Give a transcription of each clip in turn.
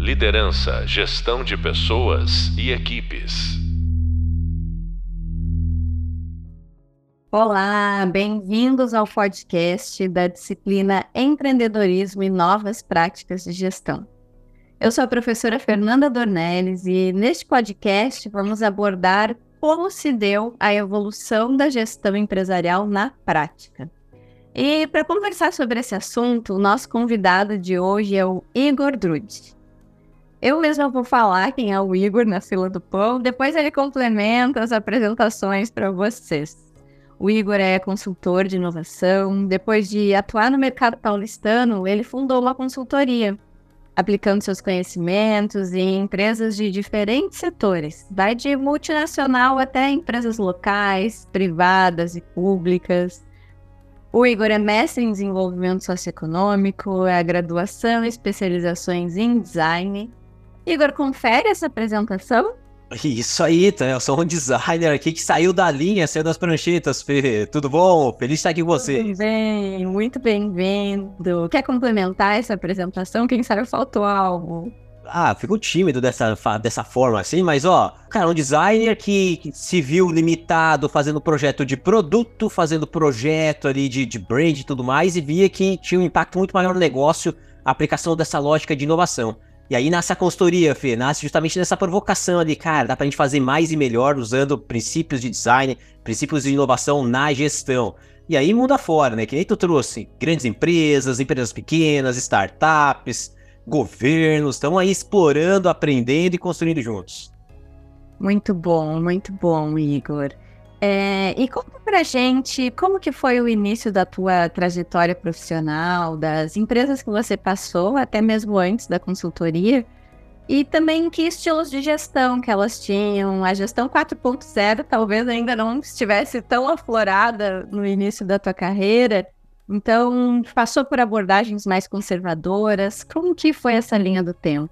Liderança, gestão de pessoas e equipes. Olá, bem-vindos ao podcast da disciplina Empreendedorismo e Novas Práticas de Gestão. Eu sou a professora Fernanda Dornelles e neste podcast vamos abordar como se deu a evolução da gestão empresarial na prática. E para conversar sobre esse assunto, o nosso convidado de hoje é o Igor Drude. Eu mesma vou falar quem é o Igor na fila do pão, depois ele complementa as apresentações para vocês. O Igor é consultor de inovação. Depois de atuar no mercado paulistano, ele fundou uma consultoria, aplicando seus conhecimentos em empresas de diferentes setores, vai de multinacional até empresas locais, privadas e públicas. O Igor é mestre em desenvolvimento socioeconômico, é graduação e especializações em design Igor, confere essa apresentação. Isso aí, tá? eu sou um designer aqui que saiu da linha, saiu das pranchetas, Fê. Tudo bom? Feliz de estar aqui com você. Tudo bem, muito bem-vindo. Quer complementar essa apresentação? Quem sabe faltou algo? Ah, fico tímido dessa, dessa forma assim, mas ó, cara, um designer que se viu limitado fazendo projeto de produto, fazendo projeto ali de, de brand e tudo mais, e via que tinha um impacto muito maior no negócio a aplicação dessa lógica de inovação. E aí nasce a consultoria, Fê, nasce justamente nessa provocação ali, cara, dá pra gente fazer mais e melhor usando princípios de design, princípios de inovação na gestão. E aí muda fora, né? Que nem tu trouxe grandes empresas, empresas pequenas, startups, governos, estão aí explorando, aprendendo e construindo juntos. Muito bom, muito bom, Igor. É, e conta pra gente como que foi o início da tua trajetória profissional, das empresas que você passou, até mesmo antes da consultoria, e também que estilos de gestão que elas tinham. A gestão 4.0 talvez ainda não estivesse tão aflorada no início da tua carreira, então passou por abordagens mais conservadoras. Como que foi essa linha do tempo?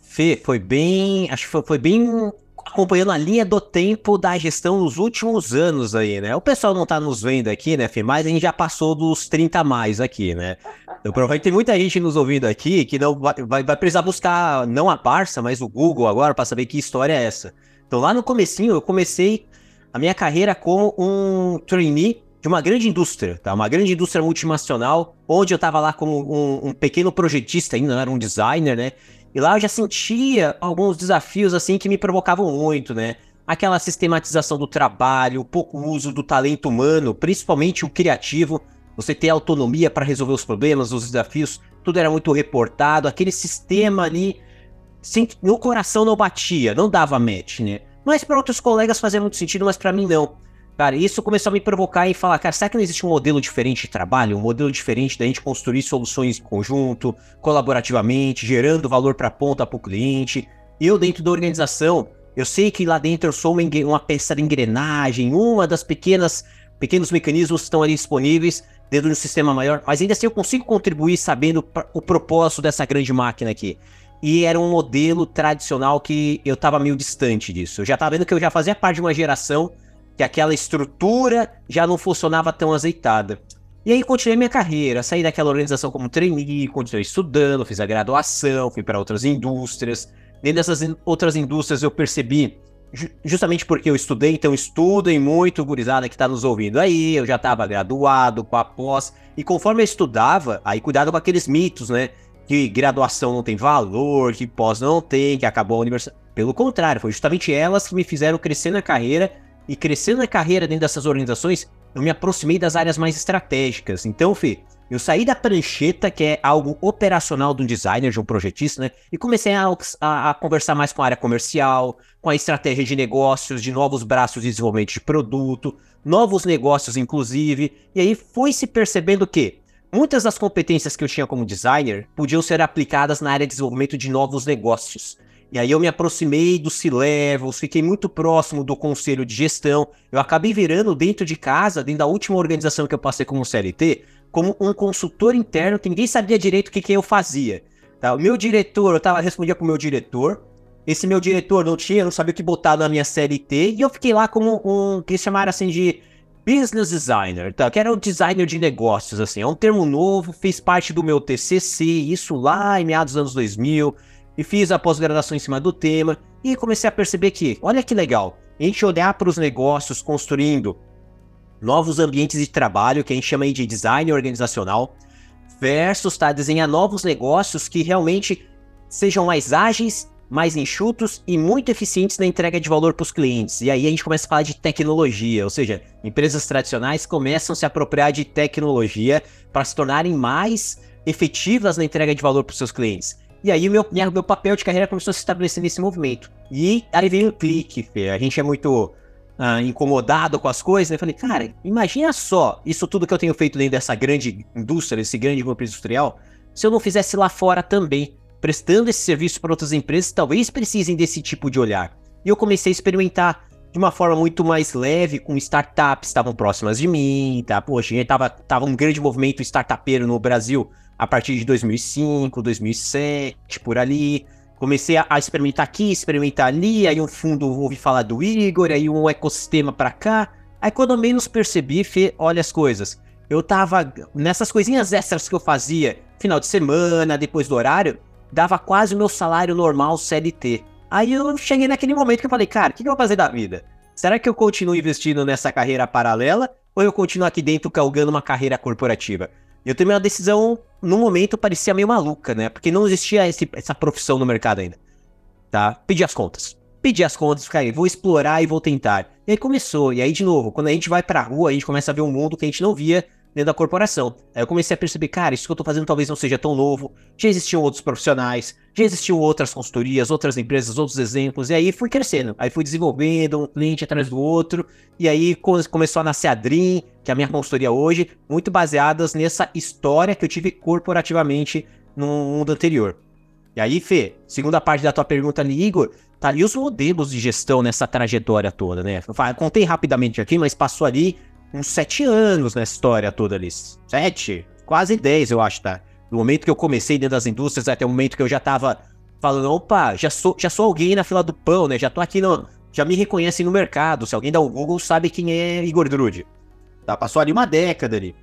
Fê, foi bem. Acho que foi, foi bem acompanhando a linha do tempo da gestão nos últimos anos aí, né? O pessoal não tá nos vendo aqui, né, Fê? Mas a gente já passou dos 30 mais aqui, né? Eu provavelmente tem muita gente nos ouvindo aqui que não vai, vai, vai precisar buscar não a Barça, mas o Google agora para saber que história é essa. Então lá no comecinho eu comecei a minha carreira como um trainee de uma grande indústria, tá? Uma grande indústria multinacional, onde eu estava lá como um, um pequeno projetista ainda, não era um designer, né? E lá eu já sentia alguns desafios assim que me provocavam muito, né? Aquela sistematização do trabalho, o pouco uso do talento humano, principalmente o criativo, você ter autonomia para resolver os problemas, os desafios, tudo era muito reportado, aquele sistema ali, sem, no coração não batia, não dava match, né? Mas para outros colegas fazia muito sentido, mas para mim não. Cara, isso começou a me provocar e falar, cara, será que não existe um modelo diferente de trabalho? Um modelo diferente da gente construir soluções em conjunto, colaborativamente, gerando valor para a ponta para o cliente. Eu, dentro da organização, eu sei que lá dentro eu sou uma, uma peça de engrenagem, uma das pequenas pequenos mecanismos que estão ali disponíveis dentro de um sistema maior, mas ainda assim eu consigo contribuir sabendo o propósito dessa grande máquina aqui. E era um modelo tradicional que eu estava meio distante disso. Eu já estava vendo que eu já fazia parte de uma geração que aquela estrutura já não funcionava tão azeitada. E aí continuei minha carreira, saí daquela organização como trainee, continuei estudando, fiz a graduação, fui para outras indústrias. Dentro dessas in outras indústrias eu percebi, ju justamente porque eu estudei, então estudem muito, gurizada que está nos ouvindo aí, eu já estava graduado, com a pós, e conforme eu estudava, aí cuidado com aqueles mitos, né? Que graduação não tem valor, que pós não tem, que acabou a universidade. Pelo contrário, foi justamente elas que me fizeram crescer na carreira e crescendo na carreira dentro dessas organizações, eu me aproximei das áreas mais estratégicas. Então, Fê, eu saí da prancheta, que é algo operacional de um designer, de um projetista, né? E comecei a, a, a, conversar mais com a área comercial, com a estratégia de negócios, de novos braços de desenvolvimento de produto, novos negócios, inclusive. E aí foi se percebendo que muitas das competências que eu tinha como designer podiam ser aplicadas na área de desenvolvimento de novos negócios. E aí eu me aproximei do C-Levels, fiquei muito próximo do conselho de gestão. Eu acabei virando dentro de casa, dentro da última organização que eu passei como CLT, como um consultor interno que ninguém sabia direito o que, que eu fazia. Tá? O meu diretor, eu tava, respondia pro meu diretor. Esse meu diretor não tinha, não sabia o que botar na minha CLT. E eu fiquei lá como um, que eles chamaram assim de business designer, tá? Que era o designer de negócios, assim. É um termo novo, fez parte do meu TCC, isso lá em meados dos anos 2000. E fiz a pós-graduação em cima do tema. E comecei a perceber que, olha que legal, a gente olhar para os negócios construindo novos ambientes de trabalho, que a gente chama de design organizacional, versus tá, desenhar novos negócios que realmente sejam mais ágeis mais enxutos e muito eficientes na entrega de valor para os clientes. E aí a gente começa a falar de tecnologia, ou seja, empresas tradicionais começam a se apropriar de tecnologia para se tornarem mais efetivas na entrega de valor para os seus clientes. E aí meu, meu papel de carreira começou a se estabelecer nesse movimento. E aí veio o clique, Fê. A gente é muito uh, incomodado com as coisas. Né? Eu falei, cara, imagina só isso tudo que eu tenho feito dentro dessa grande indústria, esse grande grupo industrial, se eu não fizesse lá fora também prestando esse serviço para outras empresas talvez precisem desse tipo de olhar. E eu comecei a experimentar de uma forma muito mais leve, com startups estavam próximas de mim, tá? Poxa, tava, tava um grande movimento startupeiro no Brasil a partir de 2005, 2007, por ali. Comecei a, experimentar aqui, experimentar ali, aí um fundo ouvi falar do Igor, aí um ecossistema para cá. Aí quando eu menos percebi, Fê, olha as coisas. Eu tava nessas coisinhas extras que eu fazia, final de semana, depois do horário, dava quase o meu salário normal CLT. Aí eu cheguei naquele momento que eu falei, cara, o que, que eu vou fazer da vida? Será que eu continuo investindo nessa carreira paralela ou eu continuo aqui dentro calgando uma carreira corporativa? Eu tomei uma decisão, no momento, parecia meio maluca, né? Porque não existia esse, essa profissão no mercado ainda. Tá? Pedi as contas. Pedi as contas, ficar vou explorar e vou tentar. E aí começou. E aí, de novo, quando a gente vai pra rua, a gente começa a ver um mundo que a gente não via dentro da corporação. Aí eu comecei a perceber, cara, isso que eu tô fazendo talvez não seja tão novo. Já existiam outros profissionais, já existiam outras consultorias, outras empresas, outros exemplos. E aí fui crescendo. Aí fui desenvolvendo um cliente atrás do outro. E aí começou a nascer a Dream, que é a minha consultoria hoje, muito baseadas nessa história que eu tive corporativamente no mundo anterior. E aí, Fê, segunda parte da tua pergunta ali, Igor, tá ali os modelos de gestão nessa trajetória toda, né? Contei rapidamente aqui, mas passou ali uns sete anos nessa história toda ali. Sete? Quase dez, eu acho, tá? Do momento que eu comecei dentro das indústrias até o momento que eu já tava falando, opa, já sou, já sou alguém na fila do pão, né? Já tô aqui no. Já me reconhecem no mercado. Se alguém dá o Google, sabe quem é Igor Drude. Tá? Passou ali uma década ali.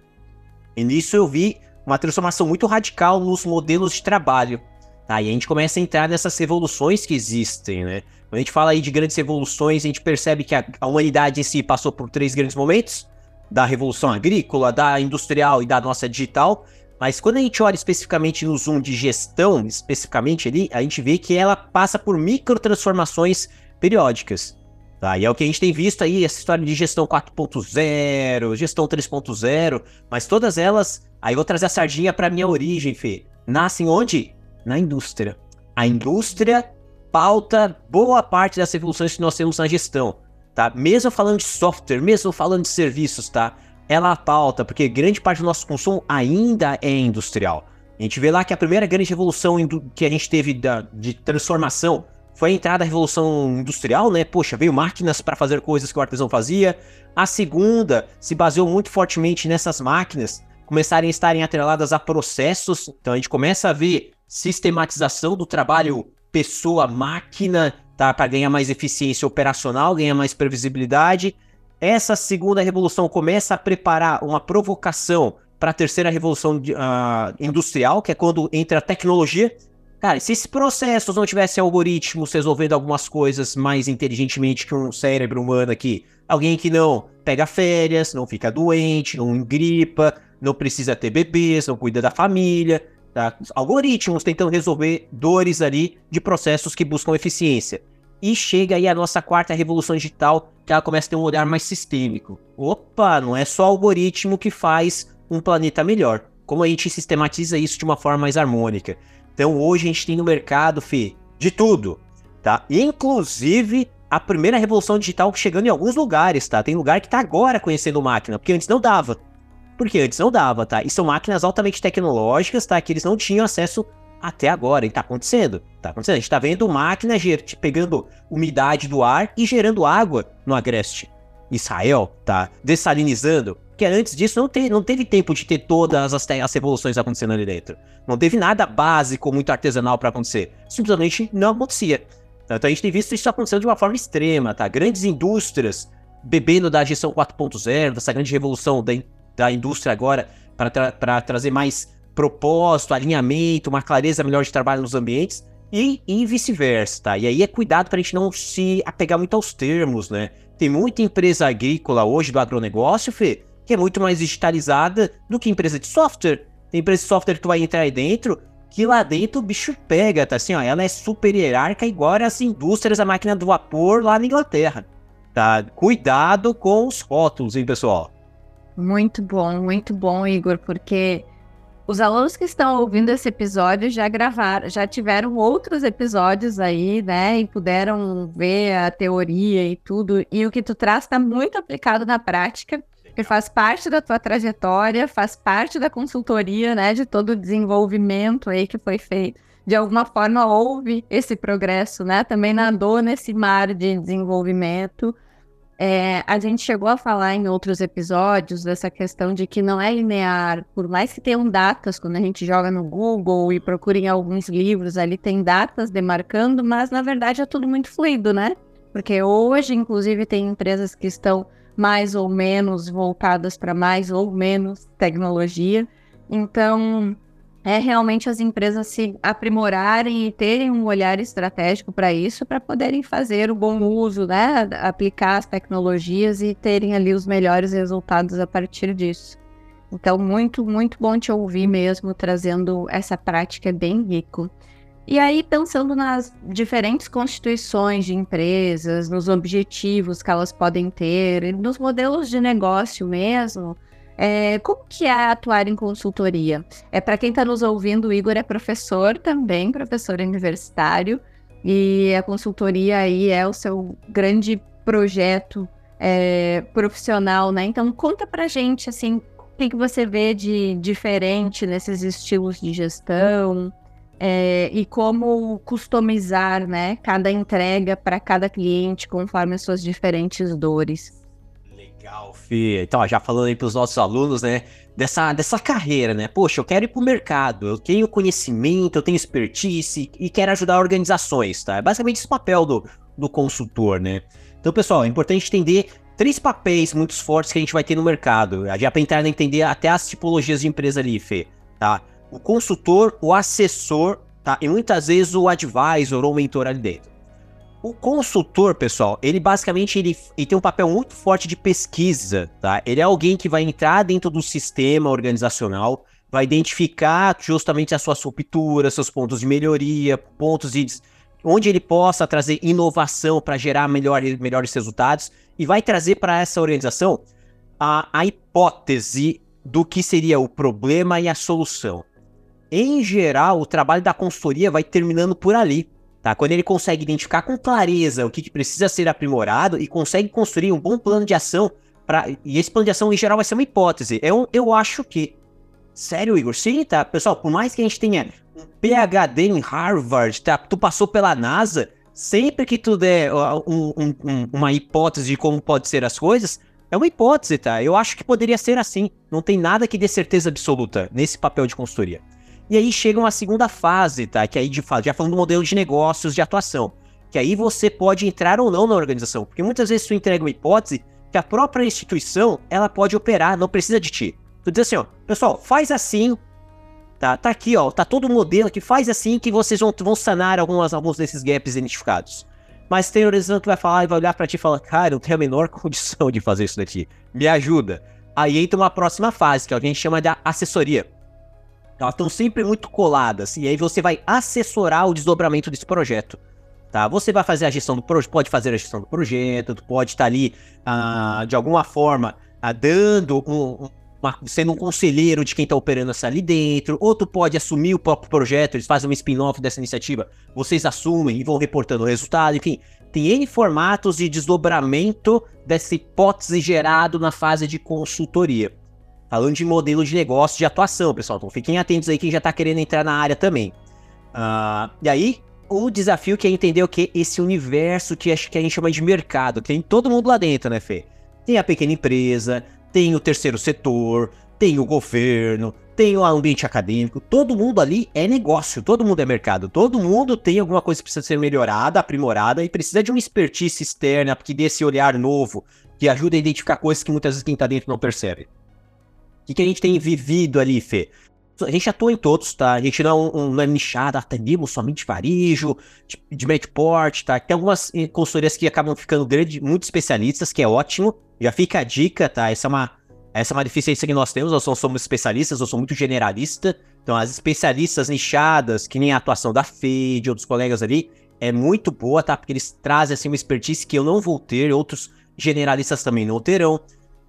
E nisso eu vi uma transformação muito radical nos modelos de trabalho. Tá? E a gente começa a entrar nessas revoluções que existem, né? Quando a gente fala aí de grandes revoluções, a gente percebe que a, a humanidade em si passou por três grandes momentos da revolução agrícola, da industrial e da nossa digital. Mas quando a gente olha especificamente no zoom de gestão, especificamente ali, a gente vê que ela passa por microtransformações periódicas. Tá? E é o que a gente tem visto aí, essa história de gestão 4.0, gestão 3.0, mas todas elas, aí vou trazer a sardinha para minha origem, Fê. Nascem onde? Na indústria. A indústria pauta boa parte das revoluções que nós temos na gestão tá? Mesmo falando de software, mesmo falando de serviços, tá? Ela pauta, porque grande parte do nosso consumo ainda é industrial. A gente vê lá que a primeira grande revolução que a gente teve da, de transformação foi a entrada da revolução industrial, né? Poxa, veio máquinas para fazer coisas que o artesão fazia. A segunda se baseou muito fortemente nessas máquinas começarem a estarem atreladas a processos. Então a gente começa a ver sistematização do trabalho pessoa-máquina tá? Para ganhar mais eficiência operacional, ganhar mais previsibilidade. Essa segunda revolução começa a preparar uma provocação para a terceira revolução uh, industrial, que é quando entra a tecnologia. Cara, se esses processos não tivessem algoritmos resolvendo algumas coisas mais inteligentemente que um cérebro humano aqui, alguém que não pega férias, não fica doente, não engripa, não precisa ter bebês, não cuida da família, Tá? Algoritmos tentando resolver dores ali de processos que buscam eficiência. E chega aí a nossa quarta revolução digital, que ela começa a ter um olhar mais sistêmico. Opa, não é só algoritmo que faz um planeta melhor. Como a gente sistematiza isso de uma forma mais harmônica. Então hoje a gente tem no mercado, Fê, de tudo, tá? Inclusive a primeira revolução digital chegando em alguns lugares, tá? Tem lugar que tá agora conhecendo máquina, porque antes não dava. Porque antes não dava, tá? E são máquinas altamente tecnológicas, tá? Que eles não tinham acesso até agora. E tá acontecendo. Tá acontecendo. A gente tá vendo máquinas pegando umidade do ar e gerando água no Agreste. Israel, tá? Dessalinizando. Que antes disso não, te, não teve tempo de ter todas as, as revoluções acontecendo ali dentro. Não teve nada básico, muito artesanal para acontecer. Simplesmente não acontecia. Então a gente tem visto isso acontecendo de uma forma extrema, tá? Grandes indústrias bebendo da gestão 4.0, dessa grande revolução da, da indústria agora, para tra trazer mais propósito, alinhamento, uma clareza melhor de trabalho nos ambientes, e, e vice-versa, tá? E aí é cuidado para a gente não se apegar muito aos termos, né? Tem muita empresa agrícola hoje do agronegócio, Fê, que é muito mais digitalizada do que empresa de software. Tem empresa de software que tu vai entrar aí dentro, que lá dentro o bicho pega, tá assim, ó, ela é super hierárquica igual as indústrias, a máquina do vapor lá na Inglaterra. Tá? Cuidado com os rótulos, hein, pessoal? Muito bom, muito bom, Igor, porque os alunos que estão ouvindo esse episódio já gravaram, já tiveram outros episódios aí, né? E puderam ver a teoria e tudo. E o que tu traz está muito aplicado na prática, que faz parte da tua trajetória, faz parte da consultoria, né? De todo o desenvolvimento aí que foi feito. De alguma forma houve esse progresso, né? Também nadou nesse mar de desenvolvimento. É, a gente chegou a falar em outros episódios dessa questão de que não é linear, por mais que tenham datas, quando a gente joga no Google e procura em alguns livros, ali tem datas demarcando, mas na verdade é tudo muito fluido, né? Porque hoje, inclusive, tem empresas que estão mais ou menos voltadas para mais ou menos tecnologia. Então, é realmente as empresas se aprimorarem e terem um olhar estratégico para isso, para poderem fazer o bom uso, né? Aplicar as tecnologias e terem ali os melhores resultados a partir disso. Então, muito, muito bom te ouvir mesmo, trazendo essa prática bem rico. E aí, pensando nas diferentes constituições de empresas, nos objetivos que elas podem ter, nos modelos de negócio mesmo, é, como que é atuar em consultoria? É para quem está nos ouvindo, o Igor é professor também, professor universitário, e a consultoria aí é o seu grande projeto é, profissional, né? Então conta para gente assim, o que, que você vê de diferente nesses estilos de gestão é, e como customizar, né, cada entrega para cada cliente conforme as suas diferentes dores. Legal, Fê. Então, já falando aí para os nossos alunos, né? Dessa, dessa carreira, né? Poxa, eu quero ir para o mercado, eu tenho conhecimento, eu tenho expertise e quero ajudar organizações, tá? É basicamente esse papel do, do consultor, né? Então, pessoal, é importante entender três papéis muito fortes que a gente vai ter no mercado. Já para entrar a entender até as tipologias de empresa ali, Fê, tá? O consultor, o assessor, tá? E muitas vezes o advisor ou mentor ali dentro. O consultor, pessoal, ele basicamente ele, ele, tem um papel muito forte de pesquisa, tá? Ele é alguém que vai entrar dentro do sistema organizacional, vai identificar justamente as suas rupturas, seus pontos de melhoria, pontos de onde ele possa trazer inovação para gerar melhor, melhores resultados e vai trazer para essa organização a, a hipótese do que seria o problema e a solução. Em geral, o trabalho da consultoria vai terminando por ali. Tá? Quando ele consegue identificar com clareza o que, que precisa ser aprimorado e consegue construir um bom plano de ação, e esse plano de ação em geral vai ser uma hipótese. Eu, é eu acho que. Sério, Igor? Sim, tá? Pessoal, por mais que a gente tenha um PhD em Harvard, tá? Tu passou pela NASA, sempre que tu der um, um, um, uma hipótese de como pode ser as coisas, é uma hipótese, tá? Eu acho que poderia ser assim. Não tem nada que dê certeza absoluta nesse papel de consultoria. E aí chega uma segunda fase, tá? Que aí de já falando do modelo de negócios de atuação. Que aí você pode entrar ou não na organização. Porque muitas vezes tu entrega uma hipótese que a própria instituição ela pode operar, não precisa de ti. Tu diz assim, ó, pessoal, faz assim, tá? Tá aqui, ó, tá todo o modelo que faz assim que vocês vão, vão sanar algumas, alguns desses gaps identificados. Mas tem organização que vai falar e vai olhar para ti e falar, cara, eu não tenho a menor condição de fazer isso daqui. Me ajuda. Aí entra uma próxima fase, que é a gente chama de assessoria. Elas estão sempre muito coladas. E aí você vai assessorar o desdobramento desse projeto. Tá? Você vai fazer a gestão do projeto, pode fazer a gestão do projeto, pode estar tá ali, ah, de alguma forma, ah, dando um, uma, sendo um conselheiro de quem está operando essa ali dentro, ou pode assumir o próprio projeto, eles fazem um spin-off dessa iniciativa, vocês assumem e vão reportando o resultado, enfim. Tem N formatos de desdobramento dessa hipótese gerado na fase de consultoria. Falando de modelo de negócio de atuação, pessoal. Então fiquem atentos aí quem já está querendo entrar na área também. Uh, e aí, o desafio que é entender o que? Esse universo que, acho que a gente chama de mercado. Tem todo mundo lá dentro, né, Fê? Tem a pequena empresa, tem o terceiro setor, tem o governo, tem o ambiente acadêmico, todo mundo ali é negócio, todo mundo é mercado, todo mundo tem alguma coisa que precisa ser melhorada, aprimorada e precisa de uma expertise externa que dê esse olhar novo que ajuda a identificar coisas que muitas vezes quem tá dentro não percebe. Que, que a gente tem vivido ali, Fê? A gente atua em todos, tá? A gente não é, um, não é nichado, atendemos somente varejo, de, de médio porte, tá? Tem algumas eh, consultorias que acabam ficando grande, muito especialistas, que é ótimo. Já fica a dica, tá? Essa é uma, essa é uma deficiência que nós temos, nós não somos especialistas, eu sou muito generalista. Então, as especialistas nichadas, que nem a atuação da Fê, de outros colegas ali, é muito boa, tá? Porque eles trazem, assim, uma expertise que eu não vou ter, outros generalistas também não terão.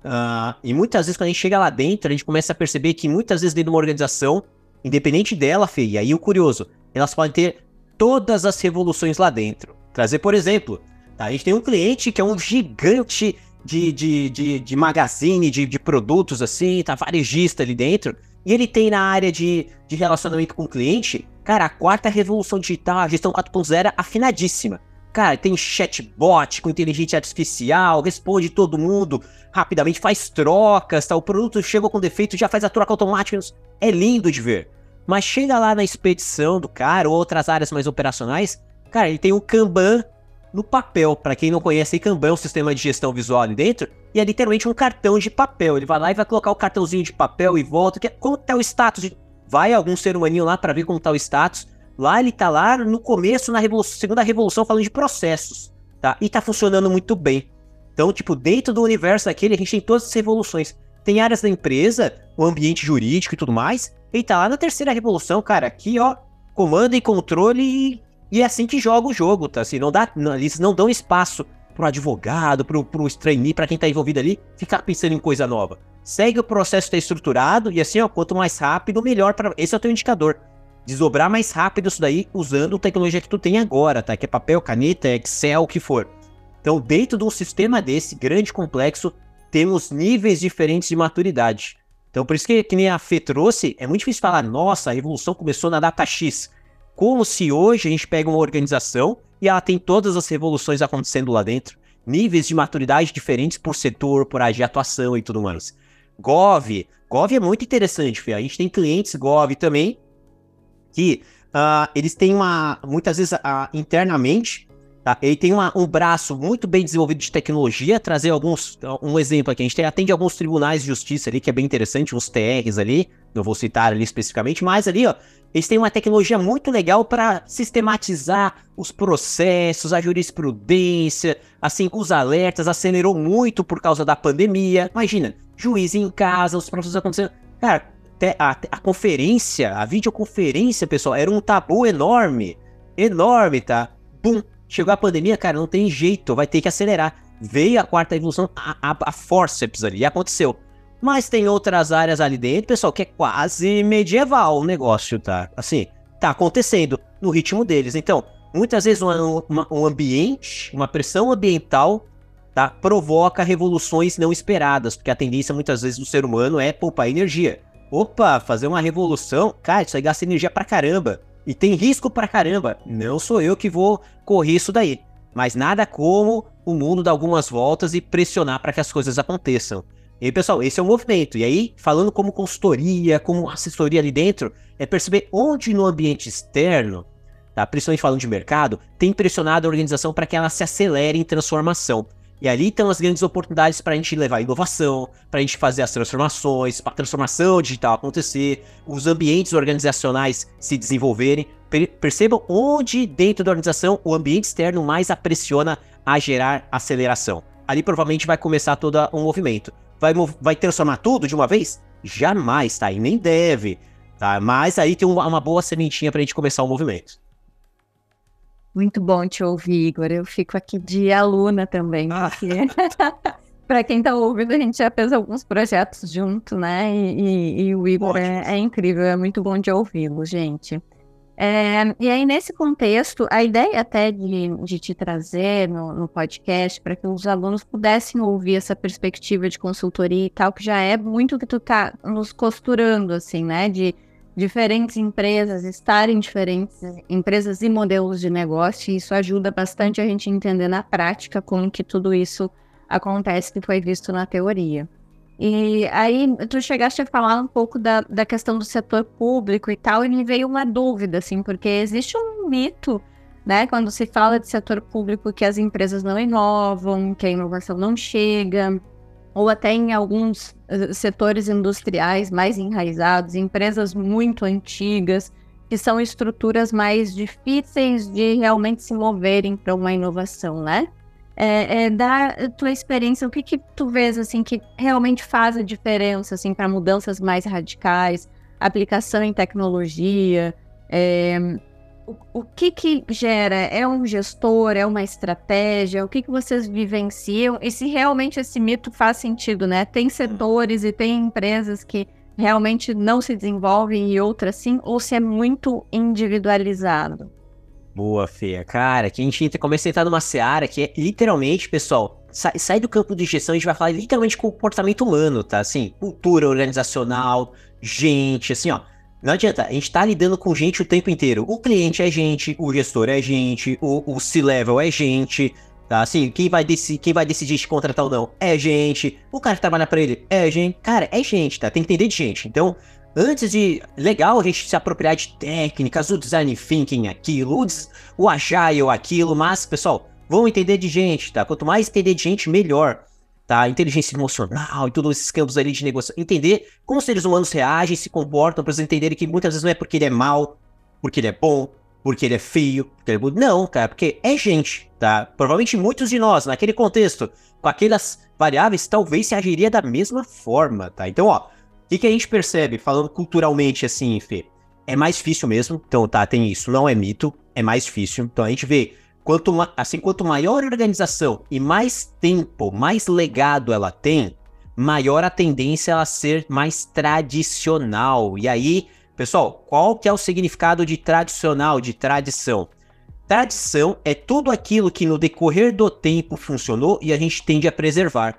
Uh, e muitas vezes, quando a gente chega lá dentro, a gente começa a perceber que muitas vezes dentro de uma organização, independente dela, Fê, e aí o curioso, elas podem ter todas as revoluções lá dentro. Trazer, por exemplo, tá? a gente tem um cliente que é um gigante de, de, de, de magazine, de, de produtos assim, tá varejista ali dentro, e ele tem na área de, de relacionamento com o cliente, cara, a quarta revolução digital, a gestão 4.0 afinadíssima. Cara, tem chatbot com inteligência artificial, responde todo mundo rapidamente, faz trocas, tá? O produto chega com defeito, já faz a troca automática. É lindo de ver. Mas chega lá na expedição do cara, ou outras áreas mais operacionais, cara, ele tem um Kanban no papel. Para quem não conhece, Kanban é um sistema de gestão visual ali dentro, e é literalmente um cartão de papel. Ele vai lá e vai colocar o cartãozinho de papel e volta. Que é, como tá o status? Vai algum ser humaninho lá para ver como tá o status. Lá ele tá lá no começo, na revolução, segunda revolução, falando de processos, tá? E tá funcionando muito bem. Então, tipo, dentro do universo aquele, a gente tem todas as revoluções. Tem áreas da empresa, o ambiente jurídico e tudo mais. E tá lá na terceira revolução, cara. Aqui, ó, comando e controle e, e é assim que joga o jogo, tá? Assim, não dá, não, eles não dão espaço pro advogado, pro, pro trainee, pra quem tá envolvido ali, ficar pensando em coisa nova. Segue o processo tá estruturado e assim, ó, quanto mais rápido, melhor para Esse é o teu indicador desdobrar mais rápido isso daí usando a tecnologia que tu tem agora, tá? Que é papel, caneta, Excel, o que for. Então, dentro de um sistema desse, grande, complexo, temos níveis diferentes de maturidade. Então, por isso que, que nem a Fê trouxe, é muito difícil falar, nossa, a evolução começou na data X. Como se hoje a gente pega uma organização e ela tem todas as revoluções acontecendo lá dentro. Níveis de maturidade diferentes por setor, por área de atuação e tudo mais. Gov. Gov é muito interessante, Fê. A gente tem clientes Gov também que uh, eles têm uma, muitas vezes uh, internamente, tá? ele tem uma, um braço muito bem desenvolvido de tecnologia, trazer alguns, um exemplo aqui, a gente atende alguns tribunais de justiça ali, que é bem interessante, uns TRs ali, não vou citar ali especificamente, mas ali, ó, eles têm uma tecnologia muito legal para sistematizar os processos, a jurisprudência, assim, os alertas, acelerou muito por causa da pandemia. Imagina, juiz em casa, os processos acontecendo. Cara, a, a conferência, a videoconferência, pessoal, era um tabu enorme. Enorme, tá? Bum! Chegou a pandemia, cara, não tem jeito, vai ter que acelerar. Veio a quarta evolução, a, a, a forceps ali, aconteceu. Mas tem outras áreas ali dentro, pessoal, que é quase medieval o negócio, tá? Assim, tá acontecendo no ritmo deles. Então, muitas vezes um, uma, um ambiente, uma pressão ambiental, tá? Provoca revoluções não esperadas, porque a tendência muitas vezes do ser humano é poupar energia. Opa, fazer uma revolução? Cara, isso aí gasta energia pra caramba. E tem risco pra caramba. Não sou eu que vou correr isso daí. Mas nada como o mundo dar algumas voltas e pressionar para que as coisas aconteçam. E aí, pessoal, esse é o movimento. E aí, falando como consultoria, como assessoria ali dentro, é perceber onde no ambiente externo, tá? principalmente falando de mercado, tem pressionado a organização para que ela se acelere em transformação. E ali estão as grandes oportunidades para a gente levar inovação, para a gente fazer as transformações, para a transformação digital acontecer, os ambientes organizacionais se desenvolverem. Percebam onde dentro da organização o ambiente externo mais a pressiona a gerar aceleração. Ali provavelmente vai começar todo um movimento. Vai, vai transformar tudo de uma vez? Jamais, tá? E nem deve, tá? Mas aí tem uma, uma boa sementinha para a gente começar o movimento. Muito bom te ouvir, Igor. Eu fico aqui de aluna também, ah. porque para quem está ouvindo, a gente já fez alguns projetos junto, né? E, e, e o Igor é, é, incrível, é muito bom de ouvi-lo, gente. É, e aí, nesse contexto, a ideia até de, de te trazer no, no podcast para que os alunos pudessem ouvir essa perspectiva de consultoria e tal, que já é muito que tu está nos costurando, assim, né? De diferentes empresas estarem diferentes empresas e modelos de negócio, e isso ajuda bastante a gente entender na prática como que tudo isso acontece que foi visto na teoria. E aí tu chegaste a falar um pouco da, da questão do setor público e tal, e me veio uma dúvida, assim, porque existe um mito né? Quando se fala de setor público que as empresas não inovam, que a inovação não chega, ou até em alguns eh, setores industriais mais enraizados, empresas muito antigas, que são estruturas mais difíceis de realmente se moverem para uma inovação, né? É, é, da tua experiência, o que que tu vês assim que realmente faz a diferença assim para mudanças mais radicais, aplicação em tecnologia, é, o, o, que que gera? É um gestor? É uma estratégia? O que que vocês vivenciam? E se realmente esse mito faz sentido, né? Tem setores e tem empresas que realmente não se desenvolvem e outras sim, ou se é muito individualizado? Boa, Fê. Cara, que a gente começa a entrar numa seara que é literalmente, pessoal, sai, sai do campo de gestão, a gente vai falar literalmente comportamento humano, tá? Assim, cultura organizacional, gente, assim, ó. Não adianta, a gente tá lidando com gente o tempo inteiro. O cliente é gente, o gestor é gente, o, o C-level é gente, tá? Assim, quem vai, decidir, quem vai decidir se contratar ou não é gente, o cara que trabalha pra ele é gente. Cara, é gente, tá? Tem que entender de gente. Então, Antes de. Legal a gente se apropriar de técnicas, o design thinking aquilo, o, des, o agile aquilo, mas, pessoal, vamos entender de gente, tá? Quanto mais entender de gente, melhor. Tá? Inteligência emocional e todos esses campos ali de negócio. Entender como os seres humanos reagem, se comportam, para vocês entenderem que muitas vezes não é porque ele é mal, porque ele é bom, porque ele é feio, porque ele é. Não, cara, porque é gente, tá? Provavelmente muitos de nós, naquele contexto, com aquelas variáveis, talvez se agiria da mesma forma, tá? Então, ó, o que, que a gente percebe, falando culturalmente assim, Fê? É mais difícil mesmo. Então, tá, tem isso. Não é mito, é mais difícil. Então a gente vê, quanto, assim, quanto maior a organização e mais tempo, mais legado ela tem, maior a tendência a ser mais tradicional. E aí, pessoal, qual que é o significado de tradicional, de tradição? Tradição é tudo aquilo que no decorrer do tempo funcionou e a gente tende a preservar.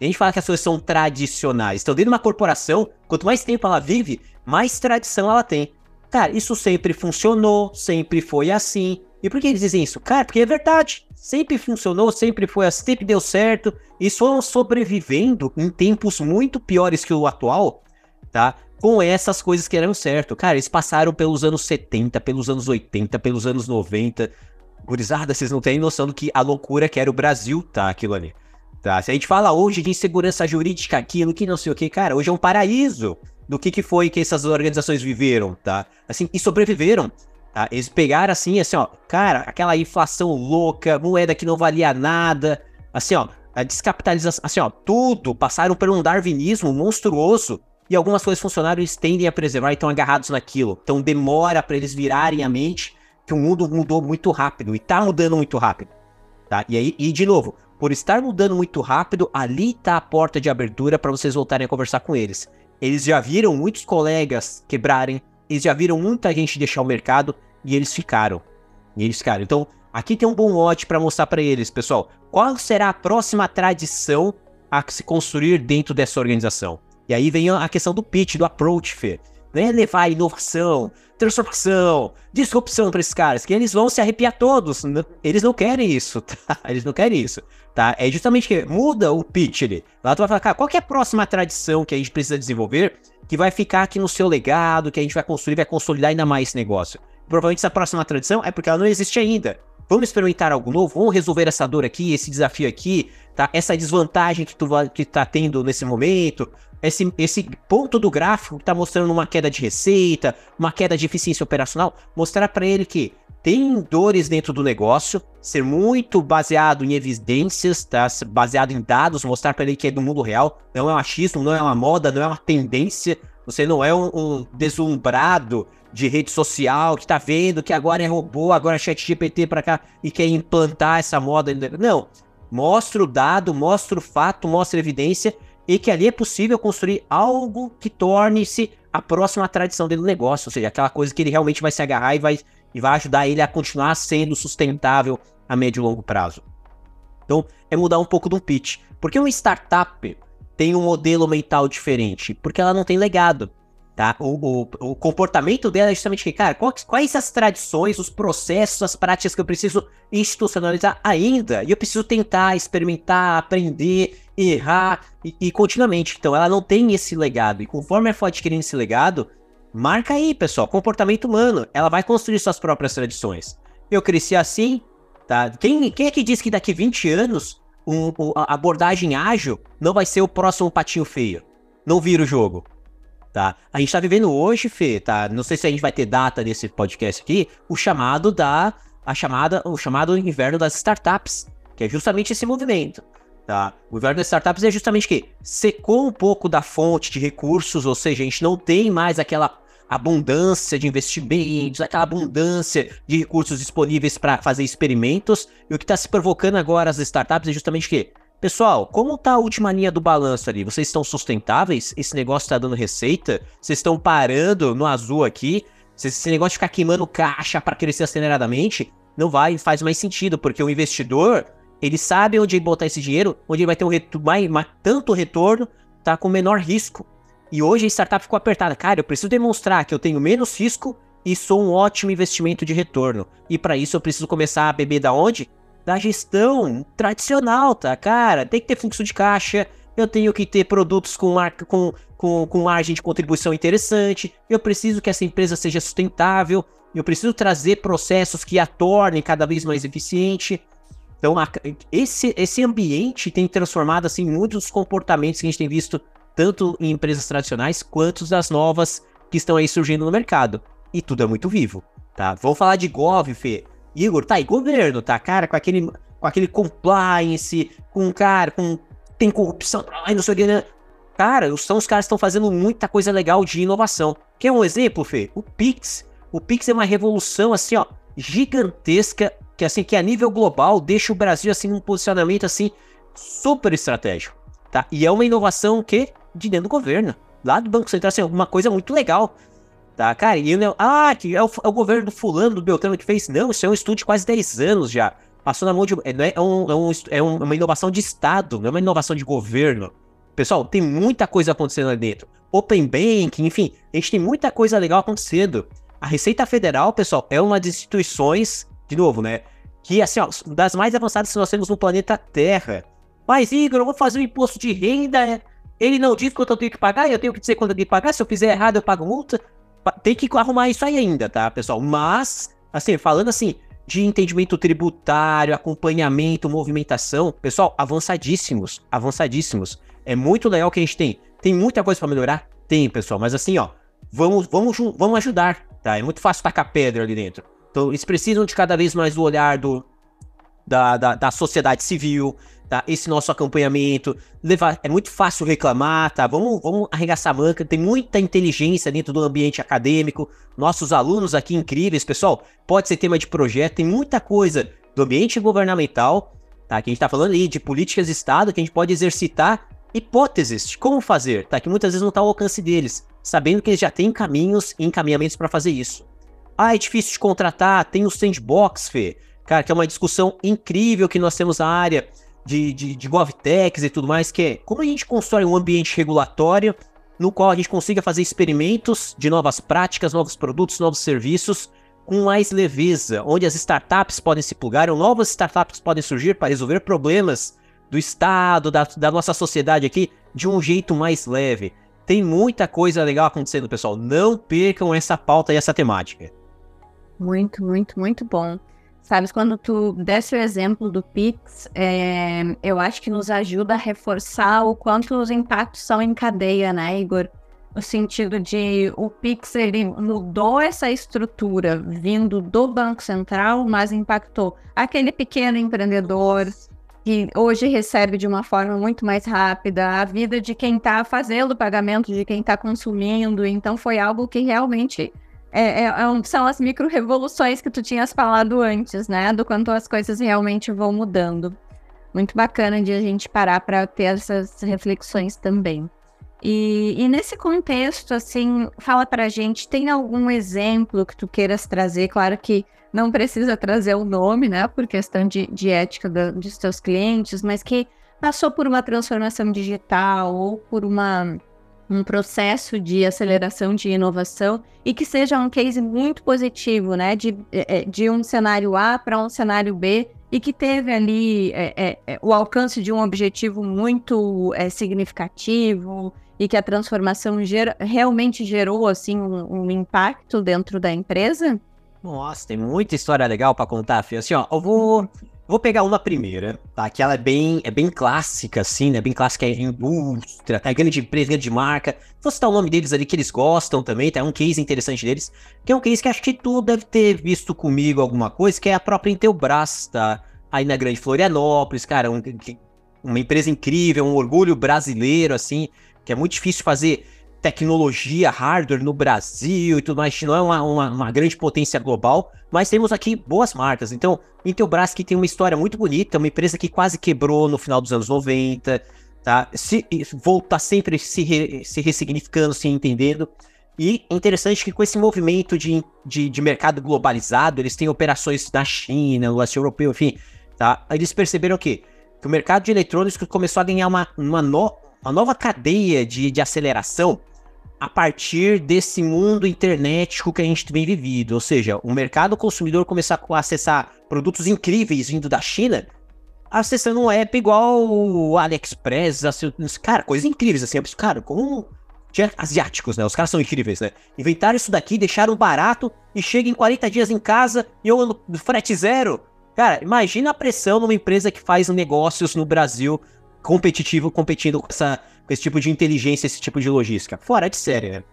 A gente fala que as coisas são tradicionais. Então, dentro de uma corporação, quanto mais tempo ela vive, mais tradição ela tem. Cara, isso sempre funcionou, sempre foi assim. E por que eles dizem isso? Cara, porque é verdade. Sempre funcionou, sempre foi assim, sempre deu certo. E foram sobrevivendo em tempos muito piores que o atual, tá? Com essas coisas que eram certo. Cara, eles passaram pelos anos 70, pelos anos 80, pelos anos 90. Gurizada, vocês não têm noção do que a loucura que era o Brasil, tá? Aquilo ali. Tá? Se a gente fala hoje de insegurança jurídica, aquilo que não sei o que, cara, hoje é um paraíso do que, que foi que essas organizações viveram, tá? Assim, e sobreviveram. Tá? Eles pegaram assim, assim, ó, cara, aquela inflação louca, moeda que não valia nada, assim, ó, a descapitalização, assim, ó, tudo passaram por um darwinismo monstruoso e algumas coisas funcionaram, eles tendem a preservar e estão agarrados naquilo. Então demora para eles virarem a mente que o mundo mudou muito rápido e tá mudando muito rápido, tá? E aí, e de novo, por estar mudando muito rápido, ali está a porta de abertura para vocês voltarem a conversar com eles. Eles já viram muitos colegas quebrarem, eles já viram muita gente deixar o mercado e eles ficaram. E eles ficaram. Então, aqui tem um bom lote para mostrar para eles, pessoal. Qual será a próxima tradição a se construir dentro dessa organização? E aí vem a questão do pitch, do approach, Fê. Não é levar inovação, transformação, disrupção para esses caras, que eles vão se arrepiar todos. Eles não querem isso, tá? Eles não querem isso tá? É justamente que muda o pitch ali. Lá tu vai falar, cara, qual é a próxima tradição que a gente precisa desenvolver que vai ficar aqui no seu legado, que a gente vai construir, vai consolidar ainda mais esse negócio? Provavelmente essa próxima tradição é porque ela não existe ainda. Vamos experimentar algo novo, vamos resolver essa dor aqui, esse desafio aqui, tá? Essa desvantagem que tu que tá tendo nesse momento, esse, esse ponto do gráfico que tá mostrando uma queda de receita, uma queda de eficiência operacional, mostrar para ele que tem dores dentro do negócio, ser muito baseado em evidências, tá? baseado em dados, mostrar para ele que é do mundo real, não é um achismo, não é uma moda, não é uma tendência, você não é um, um deslumbrado de rede social que tá vendo que agora é robô, agora é chat GPT para cá e quer implantar essa moda. Não, mostra o dado, mostra o fato, mostra a evidência e que ali é possível construir algo que torne-se a próxima tradição dele do negócio, ou seja, aquela coisa que ele realmente vai se agarrar e vai e vai ajudar ele a continuar sendo sustentável a médio e longo prazo. Então, é mudar um pouco do pitch. Porque uma startup tem um modelo mental diferente? Porque ela não tem legado. Tá? O, o, o comportamento dela é justamente que, cara, quais, quais as tradições, os processos, as práticas que eu preciso institucionalizar ainda? E eu preciso tentar, experimentar, aprender, errar e, e continuamente. Então, ela não tem esse legado. E conforme ela for adquirindo esse legado, Marca aí, pessoal, comportamento humano. Ela vai construir suas próprias tradições. eu cresci assim, tá? Quem, quem é que diz que daqui 20 anos um, um, a abordagem ágil não vai ser o próximo patinho feio? Não vira o jogo, tá? A gente tá vivendo hoje, Fê, tá? Não sei se a gente vai ter data nesse podcast aqui, o chamado da a chamada, o chamado inverno das startups, que é justamente esse movimento. Tá? O inverno das startups é justamente que secou um pouco da fonte de recursos, ou seja, a gente não tem mais aquela abundância de investimentos, aquela abundância de recursos disponíveis para fazer experimentos. E o que está se provocando agora as startups é justamente que, pessoal, como está a última linha do balanço ali? Vocês estão sustentáveis? Esse negócio está dando receita? Vocês estão parando no azul aqui? Esse negócio de ficar queimando caixa para crescer aceleradamente não vai, faz mais sentido, porque o investidor ele sabe onde botar esse dinheiro, onde ele vai ter um mais, mais, tanto retorno, tá com menor risco. E hoje a startup ficou apertada. Cara, eu preciso demonstrar que eu tenho menos risco e sou um ótimo investimento de retorno. E para isso eu preciso começar a beber da onde? Da gestão tradicional, tá? Cara, tem que ter fluxo de caixa, eu tenho que ter produtos com, com, com, com margem de contribuição interessante, eu preciso que essa empresa seja sustentável, eu preciso trazer processos que a tornem cada vez mais eficiente. Então, a, esse, esse ambiente tem transformado assim, muitos comportamentos que a gente tem visto tanto em empresas tradicionais quanto das novas que estão aí surgindo no mercado. E tudo é muito vivo, tá? Vamos falar de Gov, Fê. Igor, tá aí, governo, tá? Cara, com aquele, com aquele compliance, com, cara, com. Tem corrupção, ai, não sei o que, né? Cara, são os caras estão fazendo muita coisa legal de inovação. Quer um exemplo, Fê? O Pix. O Pix é uma revolução, assim, ó, gigantesca que assim que a nível global deixa o Brasil assim num posicionamento assim super estratégico, tá? E é uma inovação que de dentro do governo, lá do Banco Central, assim, uma coisa muito legal, tá? Cara, e eu, ah, que é o, é o governo do fulano, do Beltrano que fez, não, isso é um estudo de quase 10 anos já, passou na mão de, é, é, um, é, um, é uma inovação de Estado, não é uma inovação de governo. Pessoal, tem muita coisa acontecendo ali dentro. Open Banking, enfim, a gente tem muita coisa legal acontecendo. A Receita Federal, pessoal, é uma das instituições de novo, né? Que, assim, ó, das mais avançadas que nós temos no planeta Terra. Mas, Igor, eu vou fazer um imposto de renda. Ele não diz quanto eu tenho que pagar, eu tenho que dizer quanto eu tenho que pagar. Se eu fizer errado, eu pago multa. Tem que arrumar isso aí ainda, tá, pessoal? Mas, assim, falando assim, de entendimento tributário, acompanhamento, movimentação, pessoal, avançadíssimos, avançadíssimos. É muito legal que a gente tem. Tem muita coisa para melhorar? Tem, pessoal, mas assim, ó, vamos, vamos, vamos ajudar, tá? É muito fácil tacar pedra ali dentro. Então, eles precisam de cada vez mais do olhar do, da, da, da sociedade civil, tá? Esse nosso acompanhamento. Levar, é muito fácil reclamar, tá? Vamos, vamos arregaçar a manca. Tem muita inteligência dentro do ambiente acadêmico. Nossos alunos aqui incríveis, pessoal. Pode ser tema de projeto, tem muita coisa do ambiente governamental, tá? Que a gente tá falando aí de políticas de Estado que a gente pode exercitar hipóteses de como fazer, tá? Que muitas vezes não tá ao alcance deles, sabendo que eles já têm caminhos e encaminhamentos para fazer isso. Ah, é difícil de contratar, tem o sandbox, Fê. Cara, que é uma discussão incrível que nós temos na área de, de, de GovTechs e tudo mais, que é como a gente constrói um ambiente regulatório no qual a gente consiga fazer experimentos de novas práticas, novos produtos, novos serviços com mais leveza, onde as startups podem se plugar, ou novas startups podem surgir para resolver problemas do Estado, da, da nossa sociedade aqui, de um jeito mais leve. Tem muita coisa legal acontecendo, pessoal. Não percam essa pauta e essa temática. Muito, muito, muito bom. Sabes, quando tu desse o exemplo do Pix, é, eu acho que nos ajuda a reforçar o quanto os impactos são em cadeia, né, Igor? No sentido de o Pix ele mudou essa estrutura vindo do Banco Central, mas impactou aquele pequeno empreendedor que hoje recebe de uma forma muito mais rápida, a vida de quem está fazendo o pagamento, de quem está consumindo. Então foi algo que realmente é, é, é são as micro-revoluções que tu tinhas falado antes, né? Do quanto as coisas realmente vão mudando. Muito bacana de a gente parar para ter essas reflexões também. E, e, nesse contexto, assim, fala para a gente, tem algum exemplo que tu queiras trazer? Claro que não precisa trazer o nome, né, por questão de, de ética da, dos teus clientes, mas que passou por uma transformação digital ou por uma um processo de aceleração de inovação e que seja um case muito positivo, né? De, é, é, de um cenário A para um cenário B e que teve ali é, é, é, o alcance de um objetivo muito é, significativo e que a transformação gera, realmente gerou assim um, um impacto dentro da empresa? Nossa, tem muita história legal para contar, Fih. Assim, ó, eu vou, vou pegar uma primeira, tá? Que ela é bem, é bem clássica, assim, né? Bem clássica, é indústria, tá? Grande empresa, grande marca. Vou citar o nome deles ali que eles gostam também, tá? É um case interessante deles. Que é um case que acho que tu deve ter visto comigo alguma coisa, que é a própria Intelbras, tá? Aí na Grande Florianópolis, cara, um, uma empresa incrível, um orgulho brasileiro, assim, que é muito difícil fazer tecnologia, hardware no Brasil e tudo mais, não é uma, uma, uma, grande potência global, mas temos aqui boas marcas. Então, Intelbras que tem uma história muito bonita, uma empresa que quase quebrou no final dos anos 90, tá? Se, volta sempre se, re, se ressignificando, se entendendo. E é interessante que com esse movimento de, de, de mercado globalizado, eles têm operações na China, no leste europeu, enfim, tá? Eles perceberam que, que o mercado de eletrônicos começou a ganhar uma, uma, no, uma nova cadeia de, de aceleração a partir desse mundo internetico que a gente vem vivido. Ou seja, o mercado consumidor começar a acessar produtos incríveis vindo da China, acessando um app igual o AliExpress, assim, cara, coisas incríveis assim. Cara, como asiáticos, né? Os caras são incríveis, né? Inventaram isso daqui, deixaram barato e chega em 40 dias em casa e eu no frete zero. Cara, imagina a pressão numa empresa que faz negócios no Brasil competitivo, competindo com essa com esse tipo de inteligência, esse tipo de logística. Fora de série, né?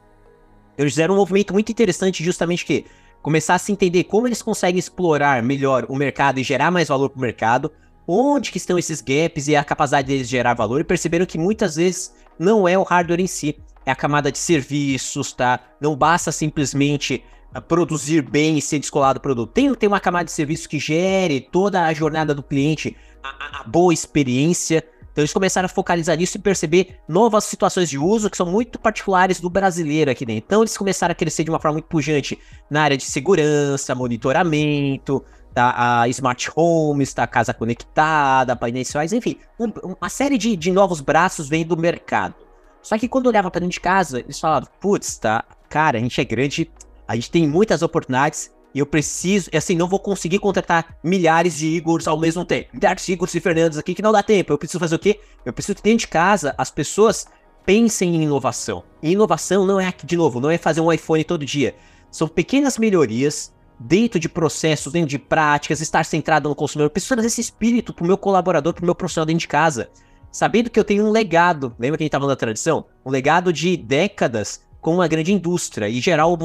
Eles fizeram um movimento muito interessante justamente que começar a se entender como eles conseguem explorar melhor o mercado e gerar mais valor para o mercado, onde que estão esses gaps e a capacidade deles de gerar valor, e perceberam que muitas vezes não é o hardware em si, é a camada de serviços, tá? Não basta simplesmente ah, produzir bem e ser descolado do produto. Tem, tem uma camada de serviço que gere toda a jornada do cliente, a, a boa experiência, então eles começaram a focalizar nisso e perceber novas situações de uso que são muito particulares do brasileiro aqui dentro. Então eles começaram a crescer de uma forma muito pujante na área de segurança, monitoramento, tá, a smart homes, tá, casa conectada, painéis solares, enfim, um, uma série de, de novos braços vem do mercado. Só que quando olhava para dentro de casa, eles falavam, putz, tá, cara, a gente é grande, a gente tem muitas oportunidades, e eu preciso, assim, não vou conseguir contratar milhares de Igors ao mesmo tempo. Milhares de Igors e Fernandes aqui que não dá tempo. Eu preciso fazer o quê? Eu preciso que dentro de casa as pessoas pensem em inovação. E inovação não é, de novo, não é fazer um iPhone todo dia. São pequenas melhorias dentro de processos, dentro de práticas, estar centrado no consumidor. Eu preciso trazer esse espírito pro meu colaborador, pro meu profissional dentro de casa. Sabendo que eu tenho um legado, lembra que a gente estava da tradição? Um legado de décadas com uma grande indústria. E gerar o,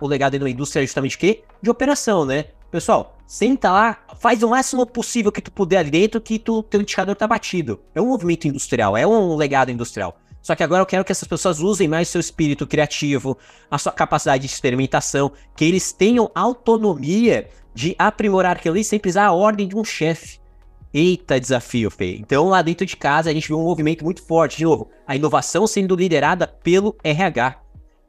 o legado da indústria é justamente o quê? De operação, né? Pessoal, senta lá, faz o máximo possível que tu puder ali dentro que tu, teu indicador tá batido. É um movimento industrial, é um legado industrial. Só que agora eu quero que essas pessoas usem mais seu espírito criativo, a sua capacidade de experimentação, que eles tenham autonomia de aprimorar aquilo ali sem precisar a ordem de um chefe. Eita desafio, Fê. Então lá dentro de casa a gente viu um movimento muito forte. De novo, a inovação sendo liderada pelo RH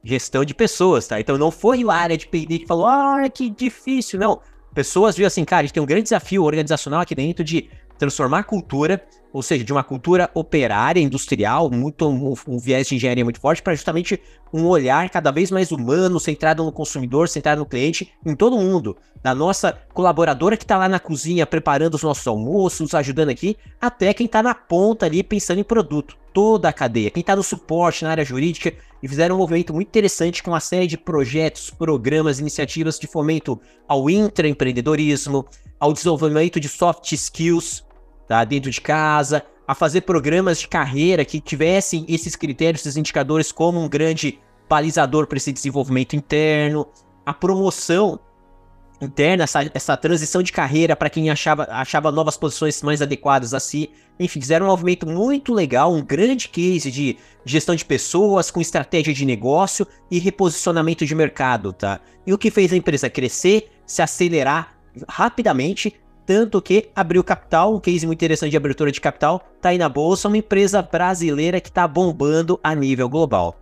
gestão de pessoas, tá? Então não foi a área de P&D que falou, ah, que difícil, não. Pessoas viram assim, cara, a gente tem um grande desafio organizacional aqui dentro de transformar cultura, ou seja, de uma cultura operária, industrial, muito um, um viés de engenharia muito forte, para justamente um olhar cada vez mais humano, centrado no consumidor, centrado no cliente, em todo mundo. Da nossa colaboradora que está lá na cozinha preparando os nossos almoços, ajudando aqui, até quem está na ponta ali pensando em produto. Toda a cadeia. Quem está no suporte na área jurídica, e fizeram um movimento muito interessante com uma série de projetos, programas, iniciativas de fomento ao intraempreendedorismo, ao desenvolvimento de soft skills tá, dentro de casa, a fazer programas de carreira que tivessem esses critérios, esses indicadores como um grande balizador para esse desenvolvimento interno, a promoção interna, essa, essa transição de carreira para quem achava, achava novas posições mais adequadas a si. Enfim, fizeram um movimento muito legal, um grande case de gestão de pessoas, com estratégia de negócio e reposicionamento de mercado, tá? E o que fez a empresa crescer, se acelerar rapidamente, tanto que abriu capital, um case muito interessante de abertura de capital, tá aí na bolsa, uma empresa brasileira que tá bombando a nível global.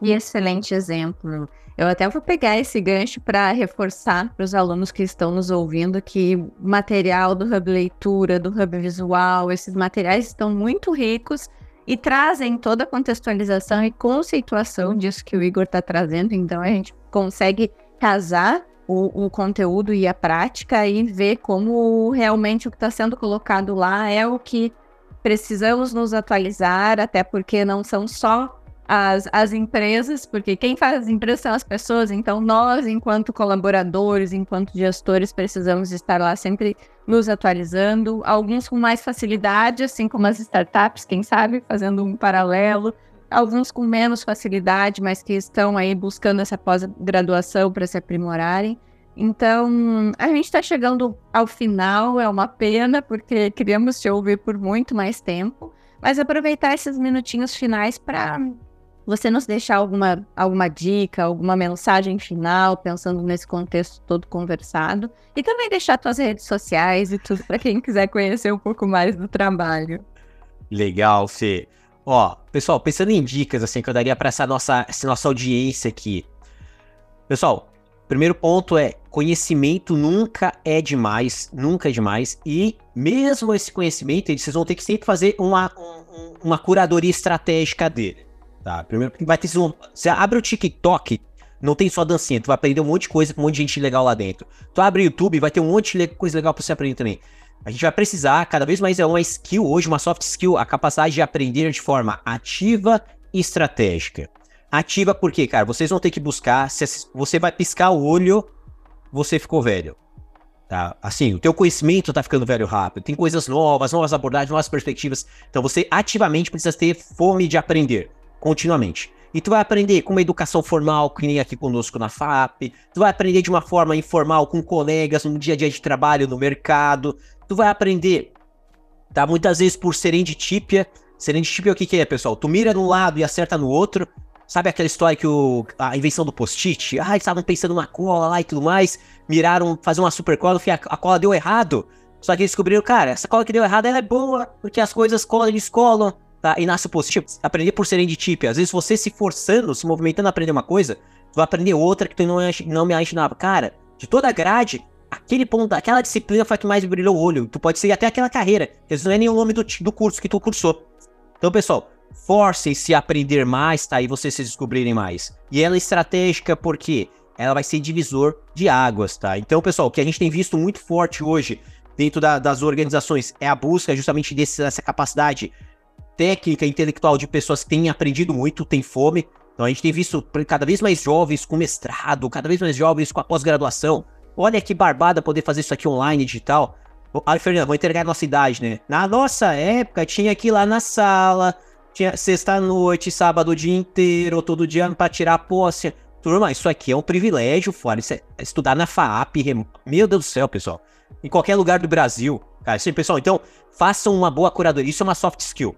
E excelente exemplo. Eu até vou pegar esse gancho para reforçar para os alunos que estão nos ouvindo que material do Hub Leitura, do Hub Visual, esses materiais estão muito ricos e trazem toda a contextualização e conceituação disso que o Igor está trazendo. Então a gente consegue casar o, o, conteúdo e a prática e ver como realmente o que está sendo colocado lá é o que precisamos nos atualizar, até porque não são só as, as empresas, porque quem faz as empresas são as pessoas, então nós, enquanto colaboradores, enquanto gestores, precisamos estar lá sempre nos atualizando, alguns com mais facilidade, assim como as startups, quem sabe, fazendo um paralelo, alguns com menos facilidade, mas que estão aí buscando essa pós-graduação para se aprimorarem. Então, a gente está chegando ao final, é uma pena, porque queríamos te ouvir por muito mais tempo, mas aproveitar esses minutinhos finais para você nos deixar alguma, alguma dica, alguma mensagem final, pensando nesse contexto todo conversado. E também deixar suas redes sociais e tudo para quem quiser conhecer um pouco mais do trabalho. Legal, Fê. Ó, pessoal, pensando em dicas assim que eu daria para essa nossa, essa nossa audiência aqui. Pessoal, primeiro ponto é conhecimento nunca é demais, nunca é demais. E mesmo esse conhecimento, vocês vão ter que sempre fazer uma, um, uma curadoria estratégica dele. Tá? Primeiro, vai ter. Você abre o TikTok, não tem só dancinha, tu vai aprender um monte de coisa com um monte de gente legal lá dentro. Tu abre o YouTube, vai ter um monte de coisa legal pra você aprender também. A gente vai precisar, cada vez mais é uma skill hoje, uma soft skill, a capacidade de aprender de forma ativa e estratégica. Ativa porque, cara, vocês vão ter que buscar, se você vai piscar o olho, você ficou velho. Tá? Assim, o teu conhecimento tá ficando velho rápido. Tem coisas novas, novas abordagens, novas perspectivas. Então você ativamente precisa ter fome de aprender continuamente. E tu vai aprender com uma educação formal, que nem aqui conosco na FAP. Tu vai aprender de uma forma informal com colegas no dia a dia de trabalho, no mercado. Tu vai aprender, tá? Muitas vezes por serendipia. Serendipia é o que, que é, pessoal? Tu mira num lado e acerta no outro. Sabe aquela história que o, a invenção do post-it? Ah, estavam pensando na cola lá e tudo mais. Miraram fazer uma super cola, a, a cola deu errado. Só que eles descobriram, cara, essa cola que deu errado ela é boa, porque as coisas colam, eles colam tá? E nasce positivo. Aprender por serendipia. Às vezes você se forçando, se movimentando a aprender uma coisa, vai aprender outra que tu não, não me imaginava. Cara, de toda a grade, aquele ponto, aquela disciplina foi que mais brilhou o olho. Tu pode seguir até aquela carreira. Esse não é nem o nome do, do curso que tu cursou. Então, pessoal, forcem-se a aprender mais, tá? E vocês se descobrirem mais. E ela é estratégica porque ela vai ser divisor de águas, tá? Então, pessoal, o que a gente tem visto muito forte hoje dentro da, das organizações é a busca justamente desse, dessa capacidade técnica intelectual de pessoas que têm aprendido muito, têm fome. Então a gente tem visto cada vez mais jovens com mestrado, cada vez mais jovens com a pós-graduação. Olha que barbada poder fazer isso aqui online, digital. Ai, Fernando, vou entregar a nossa idade, né? Na nossa época, tinha que ir lá na sala, tinha sexta-noite, sábado o dia inteiro, todo dia pra tirar a posse. Turma, isso aqui é um privilégio, fora. É estudar na FAAP. Meu Deus do céu, pessoal. Em qualquer lugar do Brasil. Cara, assim, pessoal, então, façam uma boa curadoria. Isso é uma soft skill.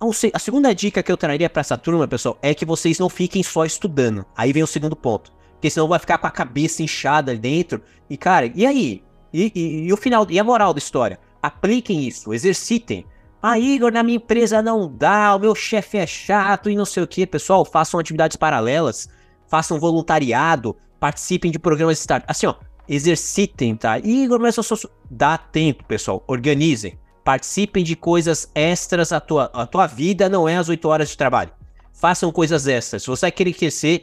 A segunda dica que eu traria para essa turma, pessoal, é que vocês não fiquem só estudando. Aí vem o segundo ponto. Porque senão vai ficar com a cabeça inchada ali dentro. E, cara, e aí? E, e, e o final, e a moral da história? Apliquem isso, exercitem. Ah, Igor, na minha empresa não dá, o meu chefe é chato e não sei o que. Pessoal, façam atividades paralelas, façam voluntariado, participem de programas de start. Assim, ó, exercitem, tá? Igor, mas eu sou. Dá tempo, pessoal, organizem. Participem de coisas extras. A tua, a tua vida não é as 8 horas de trabalho. Façam coisas extras. Se você querer crescer,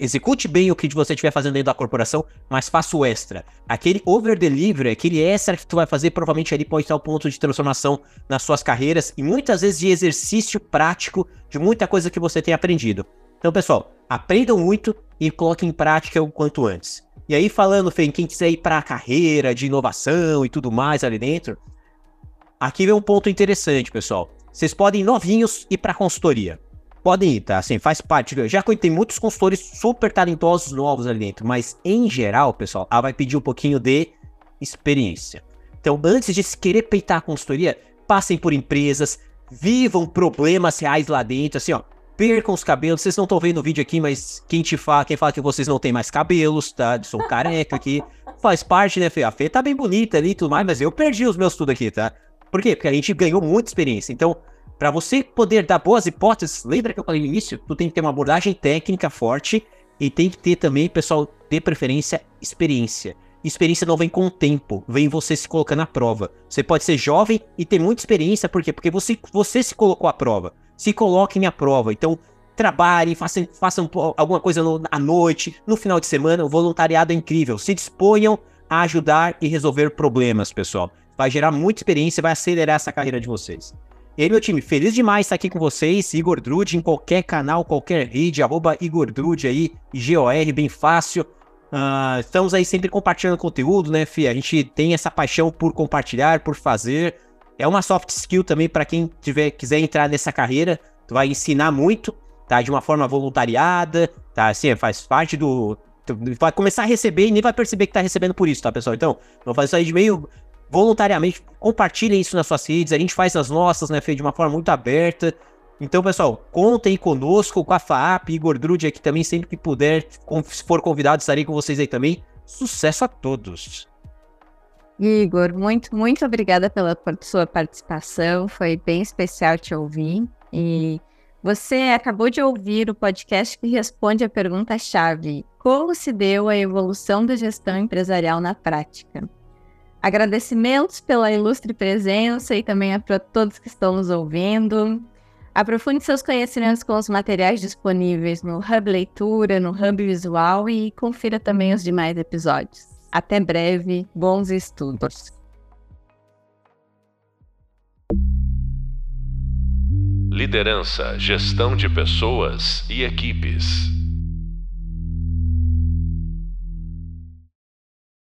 execute bem o que você estiver fazendo dentro da corporação, mas faça o extra. Aquele over delivery, aquele extra que tu vai fazer, provavelmente ali pode estar o ponto de transformação nas suas carreiras e muitas vezes de exercício prático de muita coisa que você tem aprendido. Então, pessoal, aprendam muito e coloquem em prática o quanto antes. E aí, falando, Fê, quem quiser ir para a carreira de inovação e tudo mais ali dentro, Aqui vem um ponto interessante, pessoal. Vocês podem novinhos ir para consultoria. Podem ir, tá? Assim, faz parte. Já que tem muitos consultores super talentosos novos ali dentro, mas em geral, pessoal, ela vai pedir um pouquinho de experiência. Então, antes de se querer peitar a consultoria, passem por empresas, vivam problemas reais lá dentro, assim, ó. Percam os cabelos, vocês não estão vendo o vídeo aqui, mas quem te fala, quem fala que vocês não têm mais cabelos, tá? Sou careca aqui. Faz parte, né, Fê? A Fê tá bem bonita ali e tudo mais, mas eu perdi os meus tudo aqui, tá? Por quê? Porque a gente ganhou muita experiência. Então, para você poder dar boas hipóteses, lembra que eu falei no início? Tu tem que ter uma abordagem técnica forte e tem que ter também, pessoal, de preferência, experiência. Experiência não vem com o tempo, vem você se colocando à prova. Você pode ser jovem e ter muita experiência, por quê? Porque você, você se colocou à prova. Se coloquem à prova. Então, trabalhem, façam, façam alguma coisa no, à noite, no final de semana. O voluntariado é incrível. Se disponham a ajudar e resolver problemas, pessoal vai gerar muita experiência e vai acelerar essa carreira de vocês. E aí, meu time, feliz demais estar aqui com vocês. Igor Drude em qualquer canal, qualquer rede, arroba Igor Drude aí, IGOR, bem fácil. Uh, estamos aí sempre compartilhando conteúdo, né, Fih? A gente tem essa paixão por compartilhar, por fazer. É uma soft skill também para quem tiver, quiser entrar nessa carreira. Tu vai ensinar muito, tá? De uma forma voluntariada, tá? Assim, faz parte do. Vai começar a receber e nem vai perceber que tá recebendo por isso, tá, pessoal? Então, vamos fazer isso aí de meio voluntariamente. Compartilhem isso nas suas redes. A gente faz as nossas, né, Fê? De uma forma muito aberta. Então, pessoal, contem conosco, com a FAAP, Igor Drude aqui também, sempre que puder, se for convidado, estarei com vocês aí também. Sucesso a todos! Igor, muito, muito obrigada pela sua participação, foi bem especial te ouvir. E você acabou de ouvir o podcast que responde a pergunta-chave: Como se deu a evolução da gestão empresarial na prática? Agradecimentos pela ilustre presença e também a todos que estão nos ouvindo. Aprofunde seus conhecimentos com os materiais disponíveis no Hub Leitura, no Hub Visual e confira também os demais episódios. Até breve, bons estudos. Liderança, gestão de pessoas e equipes.